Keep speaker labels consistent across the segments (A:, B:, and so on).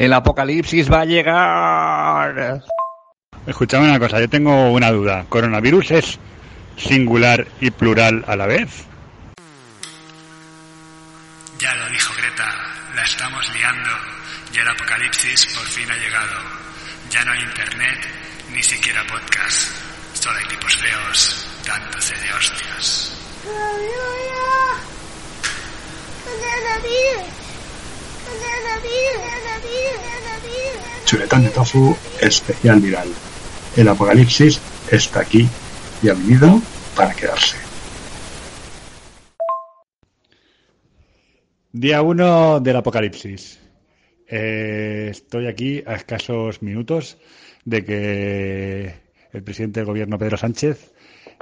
A: El apocalipsis va a llegar.
B: Escuchame una cosa, yo tengo una duda. ¿Coronavirus es singular y plural a la vez?
C: Ya lo dijo Greta, la estamos liando y el apocalipsis por fin ha llegado. Ya no hay internet, ni siquiera podcast. Solo hay tipos feos dándose de hostias.
D: Chuletón de tofu especial viral. El apocalipsis está aquí y ha venido para quedarse.
B: Día 1 del apocalipsis. Eh, estoy aquí a escasos minutos de que el presidente del gobierno, Pedro Sánchez,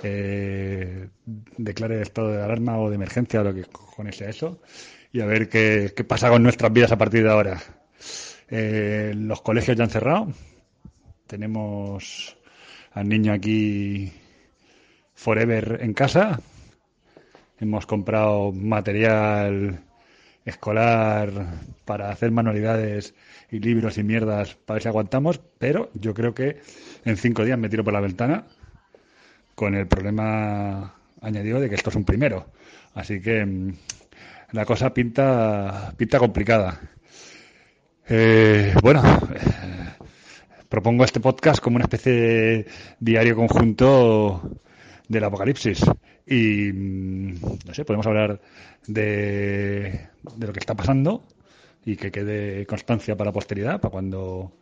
B: eh, declare estado de alarma o de emergencia o lo que cojones sea eso y a ver qué, qué pasa con nuestras vidas a partir de ahora. Eh, los colegios ya han cerrado. Tenemos al niño aquí forever en casa. Hemos comprado material escolar para hacer manualidades y libros y mierdas para ver si aguantamos, pero yo creo que en cinco días me tiro por la ventana con el problema añadido de que esto es un primero. Así que mm, la cosa pinta, pinta complicada. Eh, bueno, eh, propongo este podcast como una especie de diario conjunto del apocalipsis. Y mm, no sé, podemos hablar de, de lo que está pasando y que quede constancia para posteridad, para cuando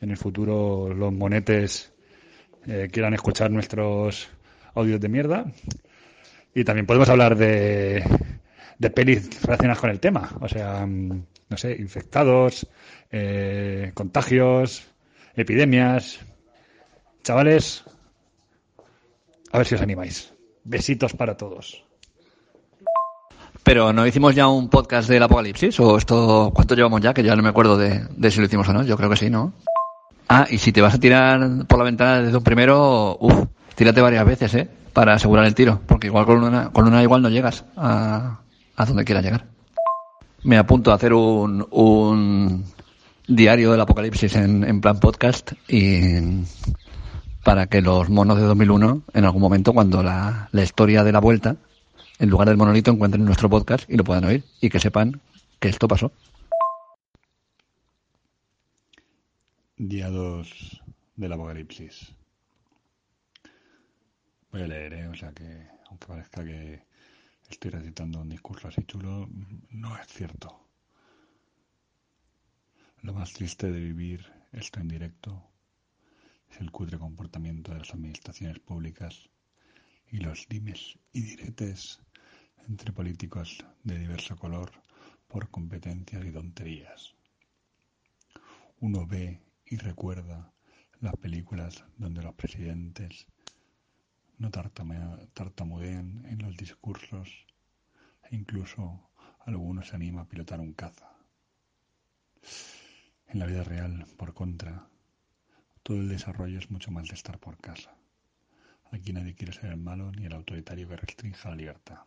B: en el futuro los monetes eh, quieran escuchar nuestros audios de mierda. Y también podemos hablar de, de pelis relacionadas con el tema. O sea, mm, no sé, infectados, eh, contagios, epidemias. Chavales, a ver si os animáis. Besitos para todos.
A: Pero ¿no hicimos ya un podcast del apocalipsis? ¿O esto cuánto llevamos ya? Que ya no me acuerdo de, de si lo hicimos o no. Yo creo que sí, ¿no? Ah, y si te vas a tirar por la ventana desde un primero, uff, tírate varias veces, ¿eh? Para asegurar el tiro. Porque igual con una, con una igual no llegas a, a donde quieras llegar. Me apunto a hacer un, un diario del apocalipsis en, en plan podcast y para que los monos de 2001 en algún momento cuando la, la historia de la vuelta en lugar del monolito encuentren nuestro podcast y lo puedan oír y que sepan que esto pasó.
B: Día 2 del apocalipsis. Voy a leer, ¿eh? o sea que, aunque parezca que estoy recitando un discurso así chulo, no es cierto. Lo más triste de vivir esto en directo es el cutre comportamiento de las administraciones públicas y los dimes y diretes entre políticos de diverso color por competencias y tonterías. Uno ve y recuerda las películas donde los presidentes no tartamudean en los discursos e incluso algunos se anima a pilotar un caza. En la vida real, por contra, todo el desarrollo es mucho más de estar por casa. Aquí nadie quiere ser el malo ni el autoritario que restrinja la libertad.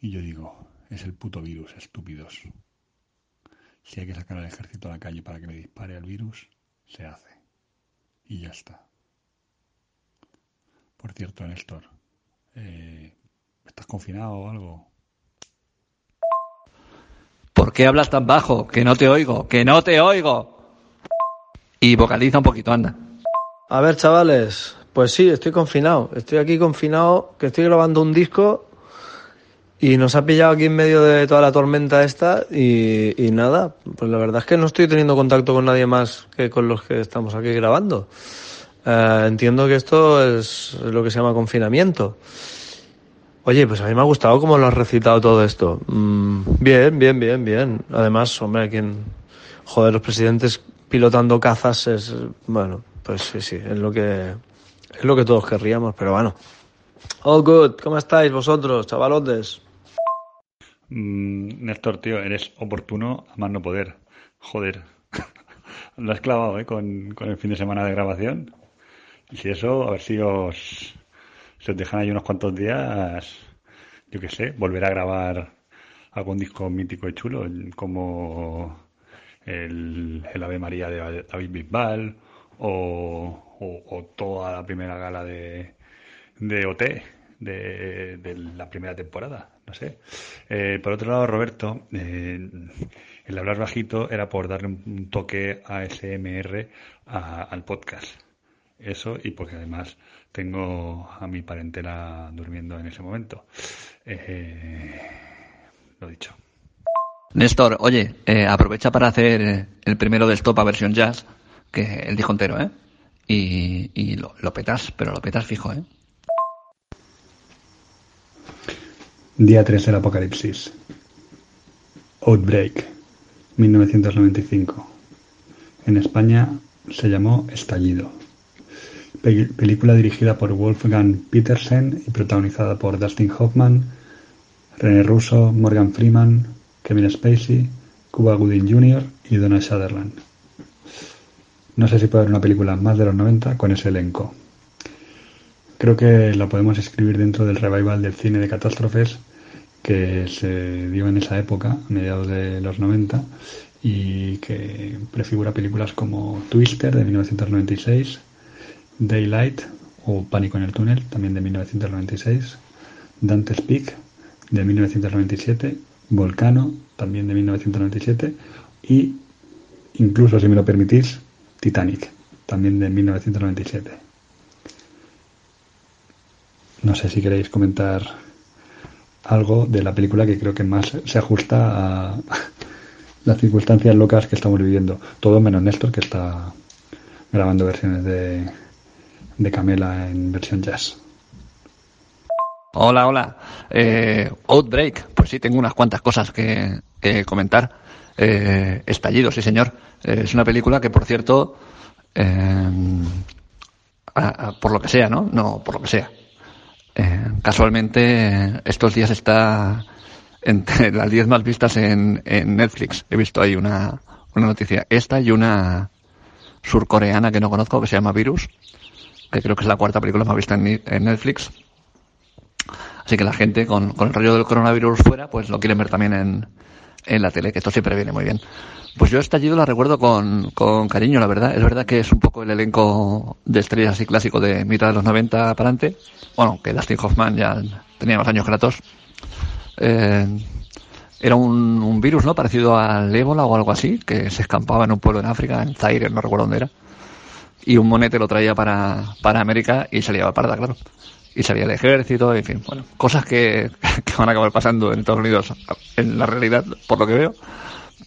B: Y yo digo, es el puto virus, estúpidos. Si hay que sacar al ejército a la calle para que le dispare al virus, se hace. Y ya está. Por cierto, Néstor, eh, ¿estás confinado o algo?
A: ¿Por qué hablas tan bajo? Que no te oigo, que no te oigo. Y vocaliza un poquito, anda.
E: A ver, chavales, pues sí, estoy confinado. Estoy aquí confinado, que estoy grabando un disco y nos ha pillado aquí en medio de toda la tormenta esta y, y, nada, pues la verdad es que no estoy teniendo contacto con nadie más que con los que estamos aquí grabando. Eh, entiendo que esto es lo que se llama confinamiento. Oye, pues a mí me ha gustado cómo lo has recitado todo esto. Mm, bien, bien, bien, bien. Además, hombre, quien. Joder, los presidentes pilotando cazas es. Bueno, pues sí, sí, es lo que. Es lo que todos querríamos, pero bueno. All good. ¿Cómo estáis vosotros, chavalotes?
B: Mm, Néstor, tío, eres oportuno a más no poder. Joder. Lo has clavado, ¿eh? Con, con el fin de semana de grabación. Y si eso, a ver si os, si os dejan ahí unos cuantos días, yo qué sé, volver a grabar algún disco mítico y chulo, como el, el Ave María de David Bisbal o, o- toda la primera gala de, de OT de, de la primera temporada, no sé. Eh, por otro lado, Roberto, eh, el hablar bajito era por darle un, un toque ASMR a- al podcast. Eso y porque además tengo a mi parentela durmiendo en ese momento. Eh, lo dicho.
A: Néstor, oye, eh, aprovecha para hacer eh, el primero del Stop a versión jazz, que el dijo entero, ¿eh? Y, y lo, lo petas, pero lo petas fijo, ¿eh?
D: Día 3 del Apocalipsis. Outbreak, 1995. En España se llamó Estallido. Pe- película dirigida por Wolfgang Petersen y protagonizada por Dustin Hoffman, René Russo, Morgan Freeman, Kevin Spacey, Cuba Gooding Jr. y Donald Sutherland. No sé si puede haber una película más de los 90 con ese elenco. Creo que la podemos escribir dentro del revival del cine de catástrofes que se dio en esa época, a mediados de los 90, y que prefigura películas como Twister de 1996, Daylight o Pánico en el túnel, también de 1996, Dante's Peak de 1997, Volcano, también de 1997, y incluso, si me lo permitís, Titanic, también de 1997. No sé si queréis comentar algo de la película que creo que más se ajusta a las circunstancias locas que estamos viviendo. Todo menos Néstor, que está grabando versiones de, de Camela en versión jazz.
A: Hola, hola. Eh, Outbreak, pues sí, tengo unas cuantas cosas que, comentar. Eh, Estallido, sí señor. Eh, es una película que, por cierto, por lo que sea, ¿no? No, por lo que sea. Casualmente, estos días está entre las 10 más vistas en, en Netflix. He visto ahí una, una noticia. Esta y una surcoreana que no conozco, que se llama Virus, que creo que es la cuarta película más vista en, en Netflix. Así que la gente con, con el rollo del coronavirus fuera, pues lo quieren ver también en, en la tele, que esto siempre viene muy bien. Pues yo estallido la recuerdo con, con cariño, la verdad. Es verdad que es un poco el elenco de estrellas así clásico de mitad de los 90 para adelante. Bueno, que Dustin Hoffman ya tenía más años que la tos. Eh, era un, un virus, ¿no? Parecido al ébola o algo así, que se escampaba en un pueblo en África, en Zaire, no recuerdo dónde era. Y un monete lo traía para, para América y se liaba parda, claro. Y salía el ejército, en fin, bueno, cosas que, que van a acabar pasando en Estados Unidos en la realidad, por lo que veo,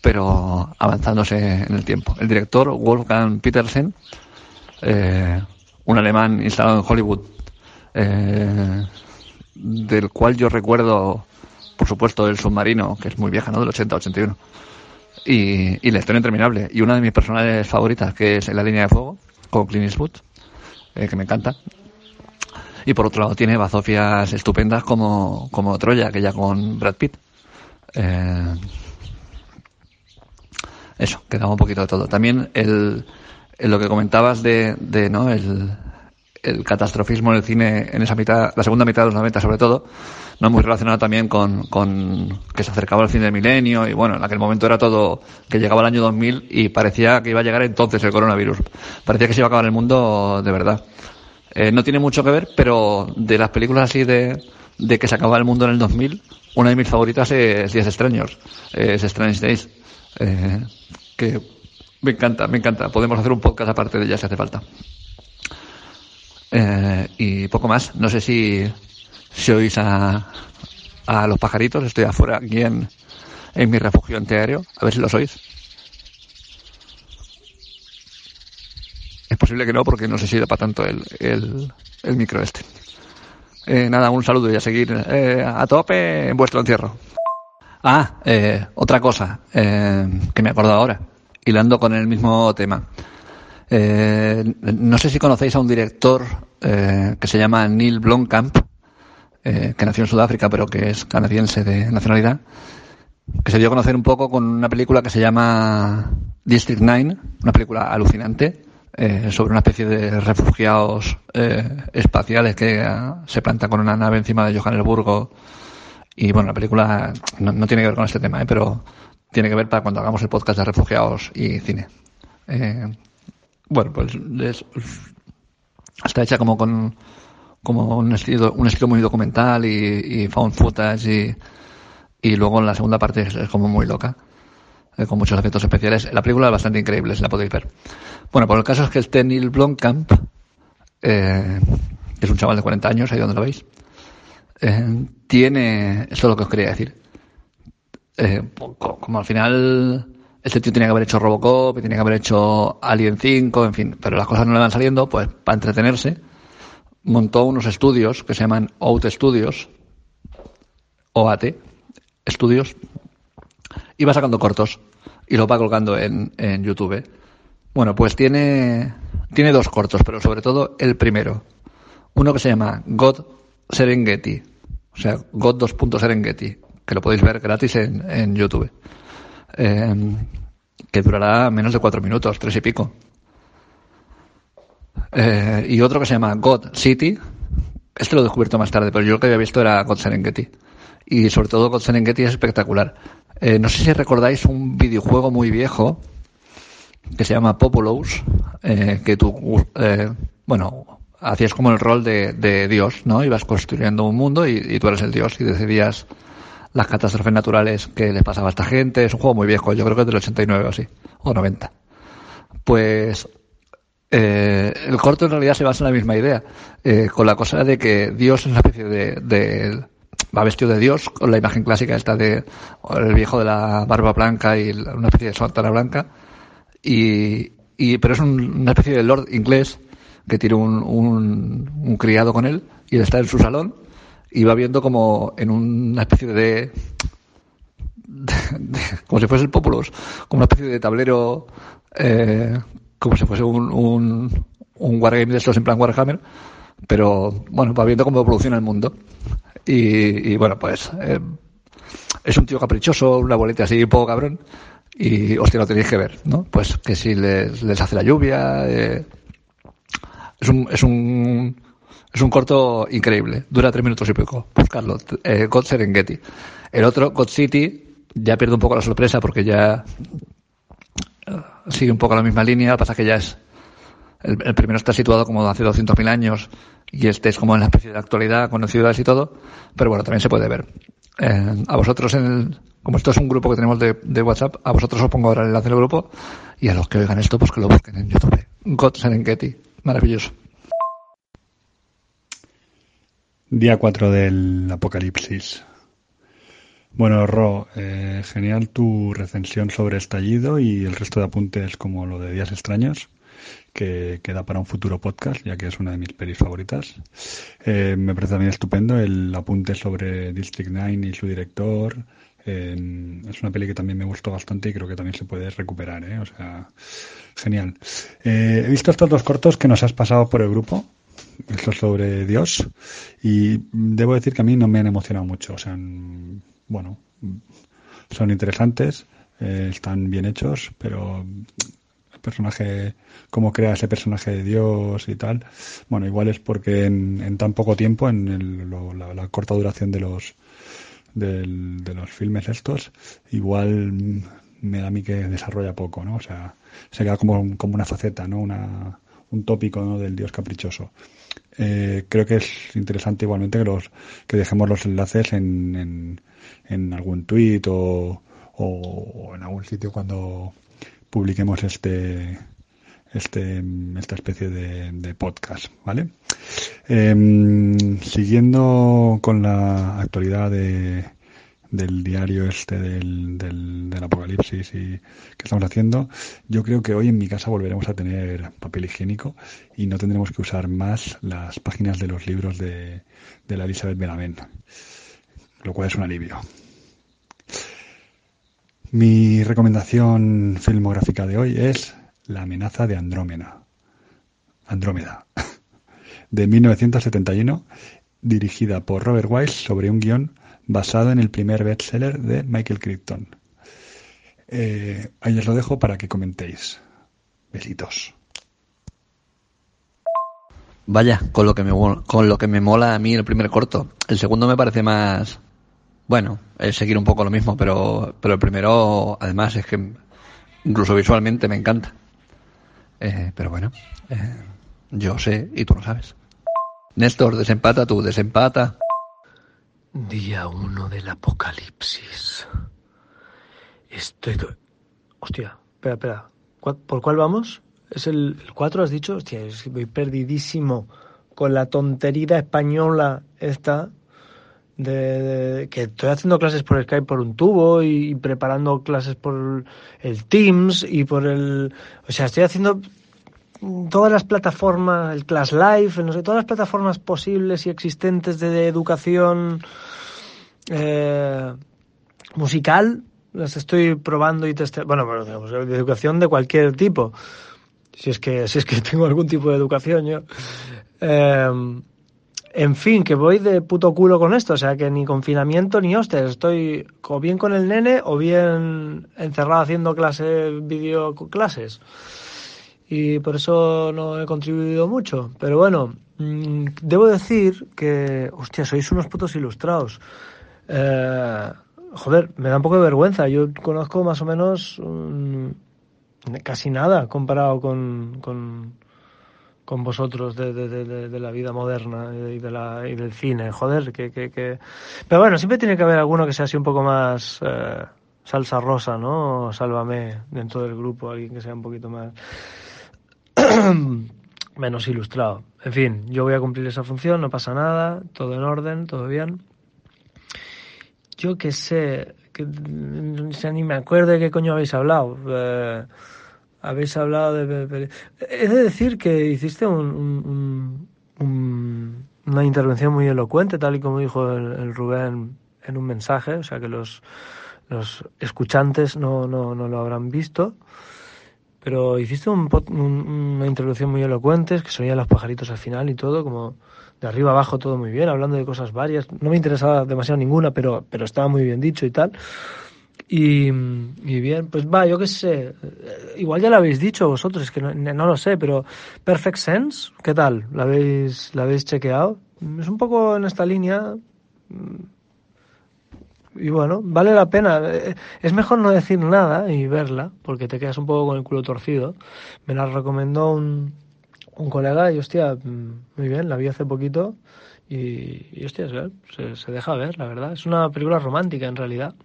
A: pero avanzándose en el tiempo. El director, Wolfgang Petersen, eh, un alemán instalado en Hollywood, eh, del cual yo recuerdo, por supuesto, el submarino, que es muy vieja, ¿no? Del 80-81. Y, y la historia interminable. Y una de mis personajes favoritas, que es la línea de fuego, con Clint Eastwood, eh, que me encanta. Y por otro lado tiene bazofias estupendas como, como Troya, aquella con Brad Pitt. Eh, eso, quedaba un poquito de todo. También el, el lo que comentabas de, de ¿no? el, el catastrofismo en el cine en esa mitad, la segunda mitad de los 90 sobre todo, no muy relacionado también con, con que se acercaba el fin del milenio y bueno, en aquel momento era todo que llegaba el año 2000 y parecía que iba a llegar entonces el coronavirus. Parecía que se iba a acabar el mundo de verdad. Eh, no tiene mucho que ver, pero de las películas así de, de que se acababa el mundo en el 2000, una de mis favoritas es Días Extraños, es Strange Days, eh, que me encanta, me encanta. Podemos hacer un podcast aparte de ella si hace falta. Eh, y poco más. No sé si, si oís a, a los pajaritos. Estoy afuera aquí en, en mi refugio antiaéreo. A ver si los oís. Es posible que no, porque no sé si da para tanto el, el, el micro este. Eh, nada, un saludo y a seguir eh, a tope en vuestro encierro. Ah, eh, otra cosa eh, que me he acordado ahora, hilando con el mismo tema. Eh, no sé si conocéis a un director eh, que se llama Neil Blomkamp, eh, que nació en Sudáfrica pero que es canadiense de nacionalidad, que se dio a conocer un poco con una película que se llama District 9, una película alucinante sobre una especie de refugiados espaciales que eh, se plantan con una nave encima de Johannesburgo. Y bueno, la película no, no tiene que ver con este tema, eh, pero tiene que ver para cuando hagamos el podcast de refugiados y cine. Bueno, pues es- está hecha como con como un estilo un estilo muy documental y, y found footage y, y luego en la segunda parte es, como muy loca eh, con muchos efectos especiales. La película es bastante increíble si la podéis ver. Bueno pues el caso es que este Neil Blomkamp eh, es un chaval de 40 años ahí donde lo veis eh, tiene esto es lo que os quería decir eh, co- como al final este tío tiene que haber hecho Robocop, tiene que haber hecho Alien 5, en fin, pero las cosas no le van saliendo, pues para entretenerse, montó unos estudios que se llaman OUT Studios, OAT, estudios, y va sacando cortos y lo va colgando en, en YouTube. Bueno, pues tiene, tiene dos cortos, pero sobre todo el primero. Uno que se llama God Serengeti, o sea, God 2. Serengeti, que lo podéis ver gratis en, en YouTube. Eh, que durará menos de cuatro minutos, tres y pico. Eh, y otro que se llama God City. Este lo he descubierto más tarde, pero yo lo que había visto era God Serengeti. Y sobre todo God Serengeti es espectacular. Eh, no sé si recordáis un videojuego muy viejo que se llama Populous, eh, que tú, bueno, hacías como el rol de, de Dios, ¿no? Ibas construyendo un mundo y, y tú eres el Dios y decidías las catástrofes naturales que les pasaba a esta gente. Es un juego muy viejo, yo creo que es del 89 o así, o 90. Pues eh, el corto en realidad se basa en la misma idea, eh, con la cosa de que Dios es una especie de, de- va vestido de Dios, con la imagen clásica esta de el viejo de la barba blanca y una especie de sotana blanca, y, y pero es un- una especie de lord inglés que tiene un, un, un criado con él y él está en su salón va viendo como en una especie de, como si fuese el Populus, como una especie de tablero, eh, como si fuese un, un, un wargame de estos en plan Warhammer, pero bueno, va viendo cómo evoluciona el mundo. Y, y, bueno, pues eh, es un tío caprichoso, una bolita así un poco cabrón, y hostia, lo tenéis que ver, ¿no? Pues que si les, les hace la lluvia, eh, es un, es un, es un corto increíble. Dura tres minutos y pico. Buscarlo. Eh, God Serengeti. El otro, God City, ya pierde un poco la sorpresa porque ya eh, sigue un poco la misma línea. Pasa que ya es. El, primero está situado como hace 200.000 años y este es como en la especie de actualidad con ciudades y todo. Pero bueno, también se puede ver. Eh, a vosotros, en el, como esto es un grupo que tenemos de WhatsApp, a vosotros os pongo ahora el enlace del grupo y a los que oigan esto, pues que lo busquen en YouTube. God Serengeti. Maravilloso.
B: Día 4 del apocalipsis. Bueno, Ro, eh, genial tu recensión sobre Estallido y el resto de apuntes como lo de Días Extraños, que queda para un futuro podcast, ya que es una de mis pelis favoritas. Eh, me parece también estupendo el apunte sobre District 9 y su director. Es una peli que también me gustó bastante y creo que también se puede recuperar, ¿eh? O sea, genial. Eh, he visto estos dos cortos que nos has pasado por el grupo esto sobre Dios. Y debo decir que a mí no me han emocionado mucho. O sea bueno son interesantes eh, están bien hechos pero el personaje cómo crea ese personaje de Dios y tal bueno igual es porque en, en tan poco tiempo en el- lo- la, la corta duración de los del- de los filmes estos igual me da a mí que desarrolla poco no o sea se queda como, como una faceta no una un tópico ¿no? del dios caprichoso eh, creo que es interesante igualmente que los que dejemos los enlaces en, en, en algún tweet o, o en algún sitio cuando publiquemos este este esta especie de, de podcast vale Em, siguiendo con la actualidad de del diario este del, del, del, apocalipsis y que estamos haciendo, yo creo que hoy en mi casa volveremos a tener papel higiénico y no tendremos que usar más las páginas de los libros de, de la Elizabeth Benavent, lo cual es un alivio. Mi recomendación filmográfica de hoy es La amenaza de Andrómeda. Andrómeda, de 1971, dirigida por Robert Wise sobre un guion basado en el primer bestseller de Michael Crichton. Eh, ahí os lo dejo para que comentéis. Besitos.
A: Vaya, con lo que me con lo que me mola a mí el primer corto. El segundo me parece más bueno, es seguir un poco lo mismo, pero pero el primero además es que incluso visualmente me encanta. Eh, pero bueno, eh, yo sé y tú lo sabes. Néstor, desempata tú, desempata.
E: Día uno del apocalipsis. Estoy... Hostia, espera, espera. ¿Por cuál vamos? ¿Es el 4, has dicho? Hostia, voy perdidísimo con la tontería española esta de, que estoy haciendo clases por Skype por un tubo y, preparando clases por el Teams y por el... O sea, estoy haciendo todas las plataformas, el Class Life, no sé, todas las plataformas posibles y existentes de educación eh, musical, las estoy probando y testeando. Bueno, pero de educación de cualquier tipo. Si es que, si es que tengo algún tipo de educación yo. Eh, en fin, que voy de puto culo con esto, o sea que ni confinamiento ni hostias, estoy o bien con el nene o bien encerrado haciendo clases, video clases. Y por eso no he contribuido mucho. Pero bueno, mm, debo decir que, hostia, sois unos putos ilustrados. Eh, joder, me da un poco de vergüenza. Yo conozco más o menos mm, casi nada comparado con, con, con vosotros de, de, de, la vida moderna y, de la, y del cine. Joder, que, que, que... Pero bueno, siempre tiene que haber alguno que sea así un poco más eh, salsa rosa, ¿no? Sálvame dentro del grupo, alguien que sea un poquito más menos ilustrado. En fin, yo voy a cumplir esa función, no pasa nada, todo en orden, todo bien yo que sé, que ni me acuerdo de qué coño habéis hablado. Eh, habéis hablado de... He de decir que hiciste un, una intervención muy elocuente, tal y como dijo el, Rubén en un mensaje, o sea que los, los escuchantes no, no, no lo habrán visto. Pero hiciste una intervención muy elocuente, que sonían los pajaritos al final y todo, como de arriba abajo todo muy bien, hablando de cosas varias. No me interesaba demasiado ninguna, pero, pero estaba muy bien dicho y tal. Y, bien, pues va, yo qué sé, igual ya lo habéis dicho vosotros, es que no, no, lo sé, pero Perfect Sense, ¿qué tal? ¿La habéis, ¿La habéis chequeado? Es un poco en esta línea. Y bueno, vale la pena. Es mejor no decir nada y verla, porque te quedas un poco con el culo torcido. Me la recomendó un, un colega y hostia, mm, muy bien, la vi hace poquito y, y hostia, se, se, deja ver, la verdad. Es una película romántica en realidad,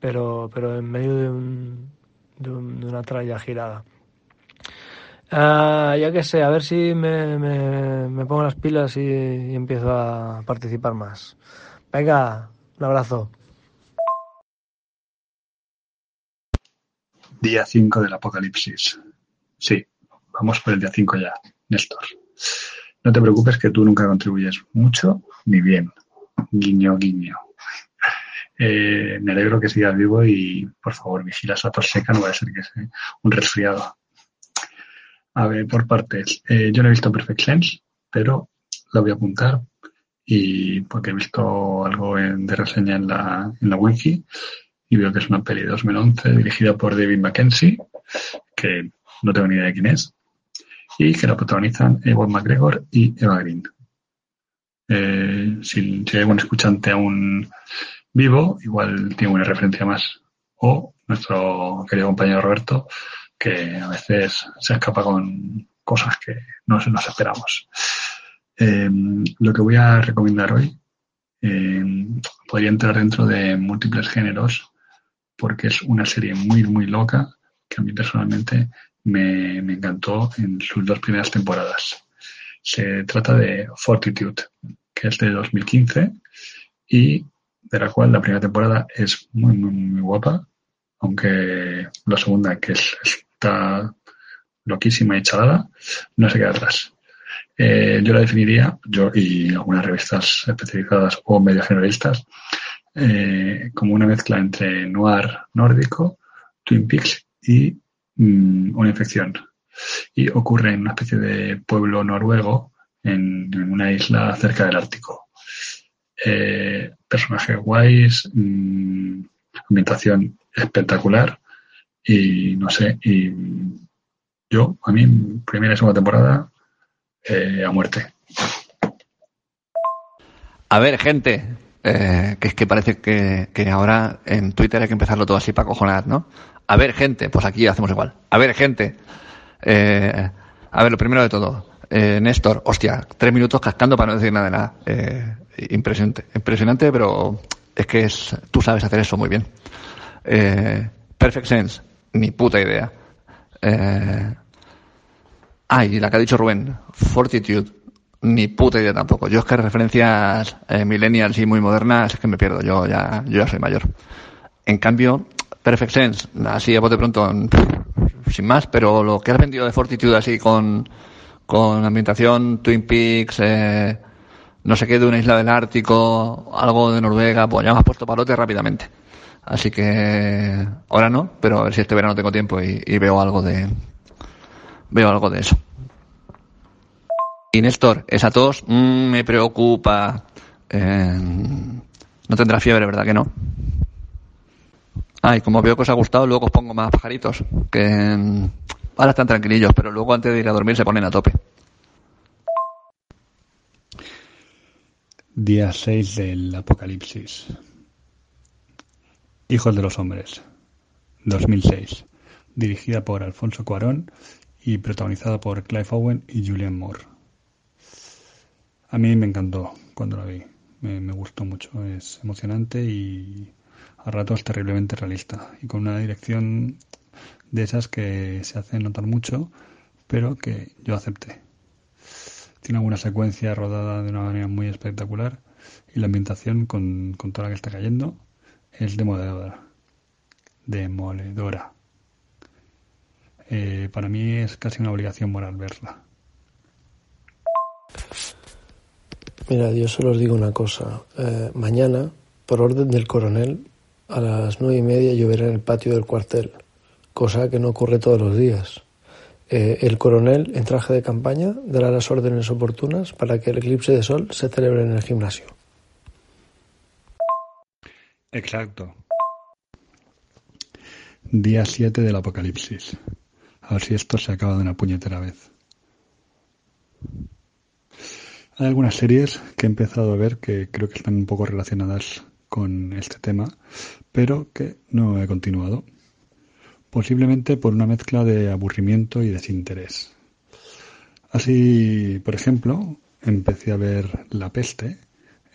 E: pero, pero en medio de, un, de, una tralla girada. Uh, ya que sé, a ver si me, me, me pongo las pilas y, y, empiezo a participar más. Venga, un abrazo.
B: Día 5 del Apocalipsis. Sí, Vamos por el día 5 ya, Néstor. No te preocupes que tú nunca contribuyes mucho ni bien. Guiño, guiño. Eh, me alegro que sigas vivo y por favor vigila esa tos seca, no va a ser que sea un resfriado. A ver, por partes. Eh, yo no he visto Perfect Sense, pero lo voy a apuntar y porque he visto algo de reseña en la, en la wiki y veo que es una peli de 2011 dirigida por David Mackenzie, que no tengo ni idea de quién es, y que la protagonizan Ewan McGregor y Eva Green. Eh, si, hay algún escuchante aún vivo, igual tiene una referencia más. O nuestro querido compañero Roberto, que a veces se escapa con cosas que no nos esperamos. Eh, lo que voy a recomendar hoy eh, podría entrar dentro de múltiples géneros porque es una serie muy, muy loca que a mí personalmente me, me encantó en sus dos primeras temporadas. Se trata de Fortitude, que es de 2015 y
D: de la cual la primera temporada es muy, muy, muy guapa, aunque la segunda, que es, está loquísima y chalada, no se queda atrás. Eh, yo la definiría, yo y algunas revistas especializadas o medio generalistas, eh, como una mezcla entre noir nórdico, Twin Peaks y mm, una infección. Y ocurre en una especie de pueblo noruego en, una isla cerca del Ártico. Eh, personajes guays, mm, ambientación espectacular y no sé, y yo, a mí, primera y segunda temporada, eh, a muerte.
A: A ver, gente, eh, que es que parece que, ahora en Twitter hay que empezarlo todo así para cojonar, ¿no? A ver, gente, pues aquí hacemos igual. A ver, gente. Eh, a ver, lo primero de todo. Néstor, hostia, tres minutos cascando para no decir nada de nada. impresionante, impresionante, pero es que es, tú sabes hacer eso muy bien. Perfect Sense, ni puta idea. Eh... Ah, y la que ha dicho Rubén, Fortitude, ni puta idea tampoco. Yo es que referencias eh, millennials y muy modernas es que me pierdo, yo ya, yo ya soy mayor. En cambio, Perfect Sense, así a bote pronto, sin más, pero lo que has vendido de Fortitude así con, con ambientación Twin Peaks, eh, no sé qué, de una isla del Ártico, algo de Noruega, pues ya me has puesto palote rápidamente. Así que ahora no, pero a ver si este verano tengo tiempo y, veo algo de veo algo de eso. Y Néstor, esa tos mm, me preocupa. Eh, no tendrá fiebre, ¿verdad que no? Ay, como veo que os ha gustado, luego os pongo más pajaritos. Que mm, ahora están tranquilillos, pero luego antes de ir a dormir se ponen a tope.
B: Día 6 del Apocalipsis. Hijos de los Hombres, 2006, dirigida por Alfonso Cuarón y protagonizada por Clive Owen y Julian Moore. A mí me encantó cuando la vi, me, gustó mucho, es emocionante y a ratos terriblemente realista y con una dirección de esas que se hace notar mucho, pero que yo acepté. Tiene alguna secuencia rodada de una manera muy espectacular y la ambientación con, con toda la que está cayendo es demoledora. Demoledora. Eh, para mí es casi una obligación moral verla.
E: Mira, yo solo os digo una cosa. Eh, mañana, por orden del coronel, a las nueve y media lloverá en el patio del cuartel, cosa que no ocurre todos los días. Eh, el coronel, en traje de campaña, dará las órdenes oportunas para que el eclipse de sol se celebre en el gimnasio.
B: Exacto. Día 7 del Apocalipsis. A ver si esto se acaba de una puñetera vez. Hay algunas series que he empezado a ver que creo que están un poco relacionadas con este tema, pero que no he continuado. Posiblemente por una mezcla de aburrimiento y desinterés. Así, por ejemplo, empecé a ver La Peste,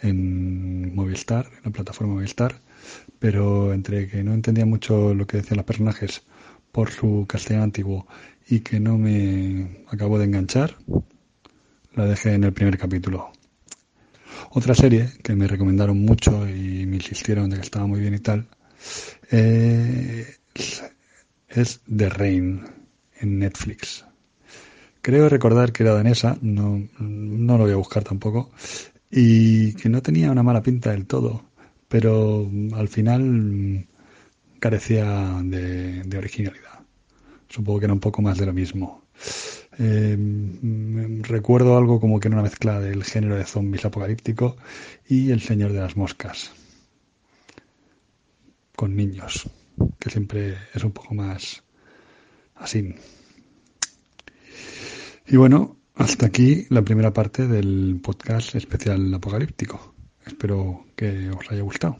B: en Movistar, en la plataforma Movistar, pero entre que no entendía mucho lo que decían los personajes por su castellano antiguo y que no me acabó de enganchar, la dejé en el primer capítulo. Otra serie que me recomendaron mucho y me insistieron de que estaba muy bien y tal, eh, es The Rain en Netflix. Creo recordar que era danesa, no, no lo voy a buscar tampoco, y que no tenía una mala pinta del todo, pero al final carecía de, originalidad. Supongo que era un poco más de lo mismo. Eh, recuerdo algo como que era una mezcla del género de zombies apocalíptico y El Señor de las Moscas, con niños, que siempre es un poco más así. Y bueno, hasta aquí la primera parte del podcast especial apocalíptico. Espero que os haya gustado.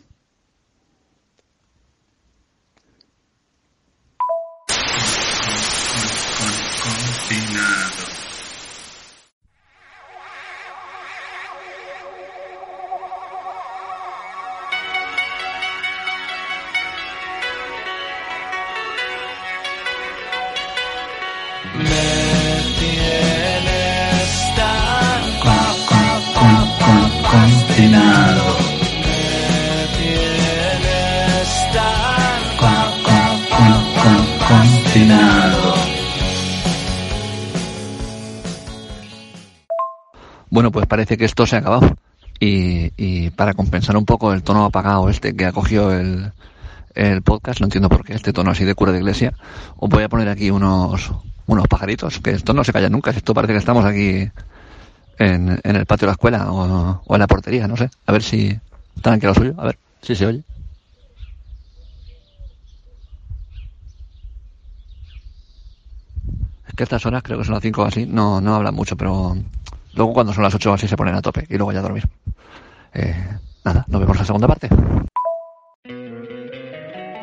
A: Pues parece que esto se ha acabado. Y, y para compensar un poco el tono apagado este que ha cogido el, el podcast, no entiendo por qué este tono así de cura de iglesia, os voy a poner aquí unos, unos pajaritos, que esto no se calla nunca, esto parece que estamos aquí en, en el patio de la escuela o, o en la portería, no sé, a ver si están aquí lo suyo, a ver si se oye. Es que a estas horas, creo que son las 5 o así, no, no hablan mucho, pero luego cuando son las 8 o así se ponen a tope y luego ya a dormir. Eh, nada, nos vemos la segunda parte.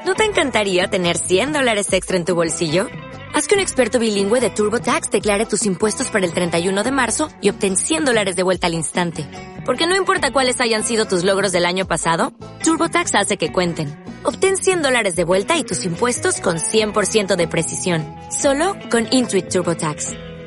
F: ¿No te encantaría tener 100 dólares extra en tu bolsillo? Haz que un experto bilingüe de TurboTax declare tus impuestos para el 31 de marzo y obtén 100 dólares de vuelta al instante. Porque no importa cuáles hayan sido tus logros del año pasado, TurboTax hace que cuenten. Obtén 100 dólares de vuelta y tus impuestos con 100% de precisión. Solo con Intuit TurboTax.